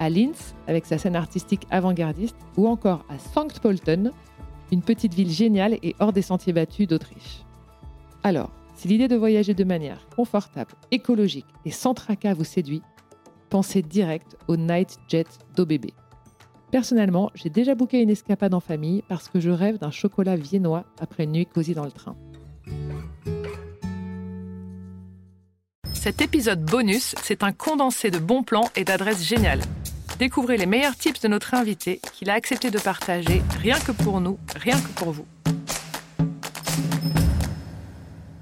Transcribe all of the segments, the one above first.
à Linz avec sa scène artistique avant-gardiste ou encore à Sankt Pölten, une petite ville géniale et hors des sentiers battus d'Autriche. Alors, si l'idée de voyager de manière confortable, écologique et sans tracas vous séduit, pensez direct au Night Jet d'OBB. Personnellement, j'ai déjà booké une escapade en famille parce que je rêve d'un chocolat viennois après une nuit cosy dans le train. Cet épisode bonus, c'est un condensé de bons plans et d'adresses géniales. Découvrez les meilleurs tips de notre invité qu'il a accepté de partager rien que pour nous, rien que pour vous.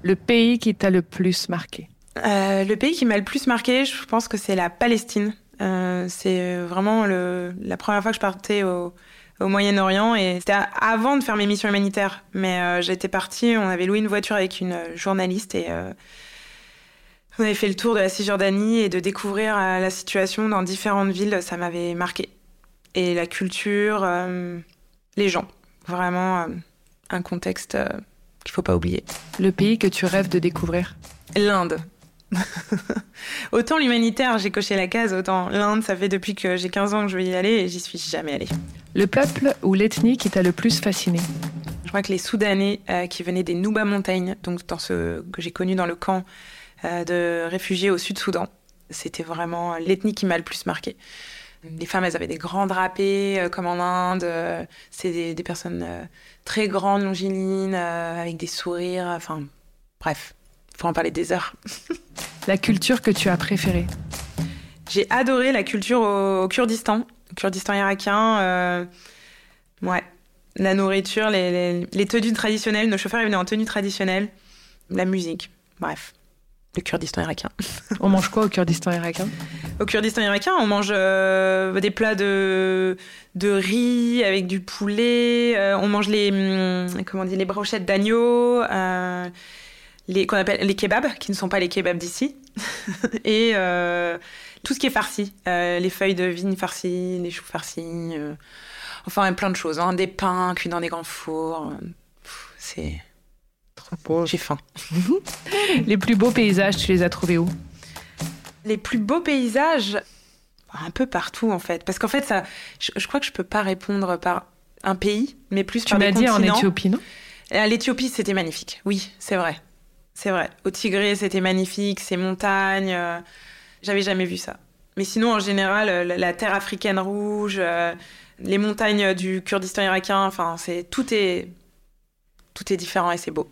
Le pays qui t'a le plus marqué Euh, le pays qui m'a le plus marqué, je pense que c'est la Palestine. Euh, c'est vraiment le, la première fois que je partais au, au Moyen-Orient et c'était avant de faire mes missions humanitaires. Mais euh, j'étais partie, on avait loué une voiture avec une journaliste et euh, on avait fait le tour de la Cisjordanie et de découvrir euh, la situation dans différentes villes, ça m'avait marqué. Et la culture, euh, les gens, vraiment euh, un contexte euh, qu'il faut pas oublier. Le pays que tu rêves de découvrir L'Inde. autant l'humanitaire, j'ai coché la case, autant l'Inde, ça fait depuis que j'ai 15 ans que je veux y aller et j'y suis jamais allée. Le peuple ou l'ethnie qui t'a le plus fasciné? Je crois que les Soudanais qui venaient des Nuba Montagnes, donc dans ce que j'ai connu dans le camp de réfugiés au Sud-Soudan, c'était vraiment l'ethnie qui m'a le plus marqué. Les femmes, elles avaient des grands drapés, euh, comme en Inde. euh, c'est des, des personnes euh, très grandes, longilines, euh, avec des sourires. Enfin, bref, faut en parler des heures. La culture que tu as préférée? J'ai adoré la culture au, au Kurdistan, au Kurdistan irakien. euh, ouais, la nourriture, les, les, les tenues traditionnelles. Nos chauffeurs ils venaient en tenue traditionnelle, la musique. Bref, le Kurdistan irakien. On mange quoi au Kurdistan irakien? Au Kurdistan irakien, on mange euh, des plats de, de riz avec du poulet. euh, on mange les hum, comment on dit les brochettes d'agneau, euh, les qu'on appelle les kebabs, qui ne sont pas les kebabs d'ici, et tout ce qui est farci, les feuilles de vigne farcies, les choux farcis, enfin plein de choses, hein, des pains cuits dans des grands fours. C'est. J'ai faim. Les plus beaux paysages, tu les as trouvés où? Les plus beaux paysages, un peu partout en fait. Parce qu'en fait, ça, je, je crois que je peux pas répondre par un pays, mais plus Tu par m'as dit en. Éthiopie, non? Et à L'Éthiopie, c'était magnifique. Oui, c'est vrai. C'est vrai. Au Tigré, c'était magnifique, ces montagnes. euh, J'avais jamais vu ça. Mais sinon, en général, euh, la, la terre africaine rouge, euh, les montagnes du Kurdistan irakien, enfin, c'est tout est tout est différent et c'est beau.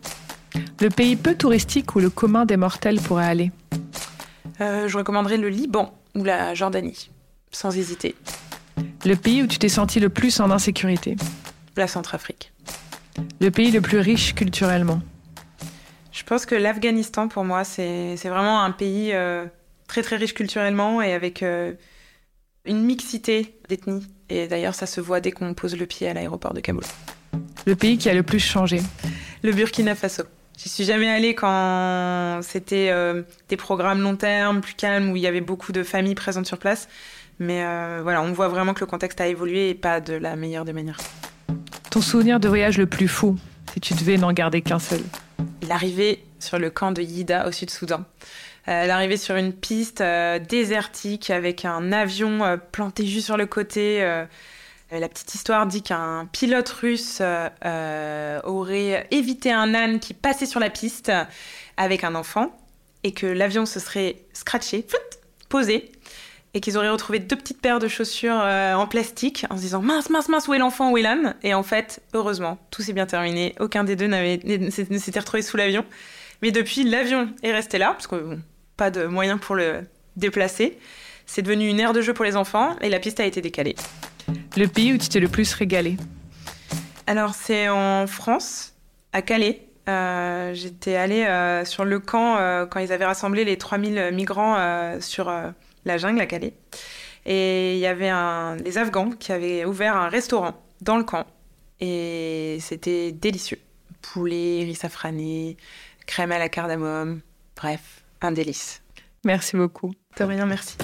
Le pays peu touristique où le commun des mortels pourrait aller Euh, je recommanderais le Liban ou la Jordanie, sans hésiter. Le pays où tu t'es senti le plus en insécurité La Centrafrique. Le pays le plus riche culturellement Je pense que l'Afghanistan, pour moi, c'est vraiment un pays euh, très très riche culturellement et avec euh, une mixité d'ethnies. Et d'ailleurs, ça se voit dès qu'on pose le pied à l'aéroport de Kaboul. Le pays qui a le plus changé Le Burkina Faso. J'y suis jamais allée quand c'était euh, des programmes long terme, plus calmes, où il y avait beaucoup de familles présentes sur place. Mais euh, voilà, on voit vraiment que le contexte a évolué et pas de la meilleure des manières. Ton souvenir de voyage le plus fou, si tu devais n'en garder qu'un seul? L'arrivée sur le camp de Yida au Sud-Soudan. Euh, L'arrivée sur une piste désertique avec un avion planté juste sur le côté. Euh, la petite histoire dit qu'un pilote russe euh, euh, aurait évité un âne qui passait sur la piste avec un enfant et que l'avion se serait scratché, posé, et qu'ils auraient retrouvé deux petites paires de chaussures en plastique en se disant mince, mince, mince, où est l'enfant, où est l'âne? Et en fait, heureusement, tout s'est bien terminé. Aucun des deux ne s'était retrouvé sous l'avion. Mais depuis, l'avion est resté là, parce que bon, pas de moyen pour le déplacer. C'est devenu une aire de jeu pour les enfants et la piste a été décalée. Le pays où tu t'es le plus régalé Alors, c'est en France, à Calais. Euh, j'étais allée euh, sur le camp euh, quand ils avaient rassemblé les 3000 migrants sur la jungle à Calais. Et il y avait un, les Afghans qui avaient ouvert un restaurant dans le camp. Et c'était délicieux. Poulet, riz safrané, crème à la cardamome. Bref, un délice. Merci beaucoup. De rien, merci.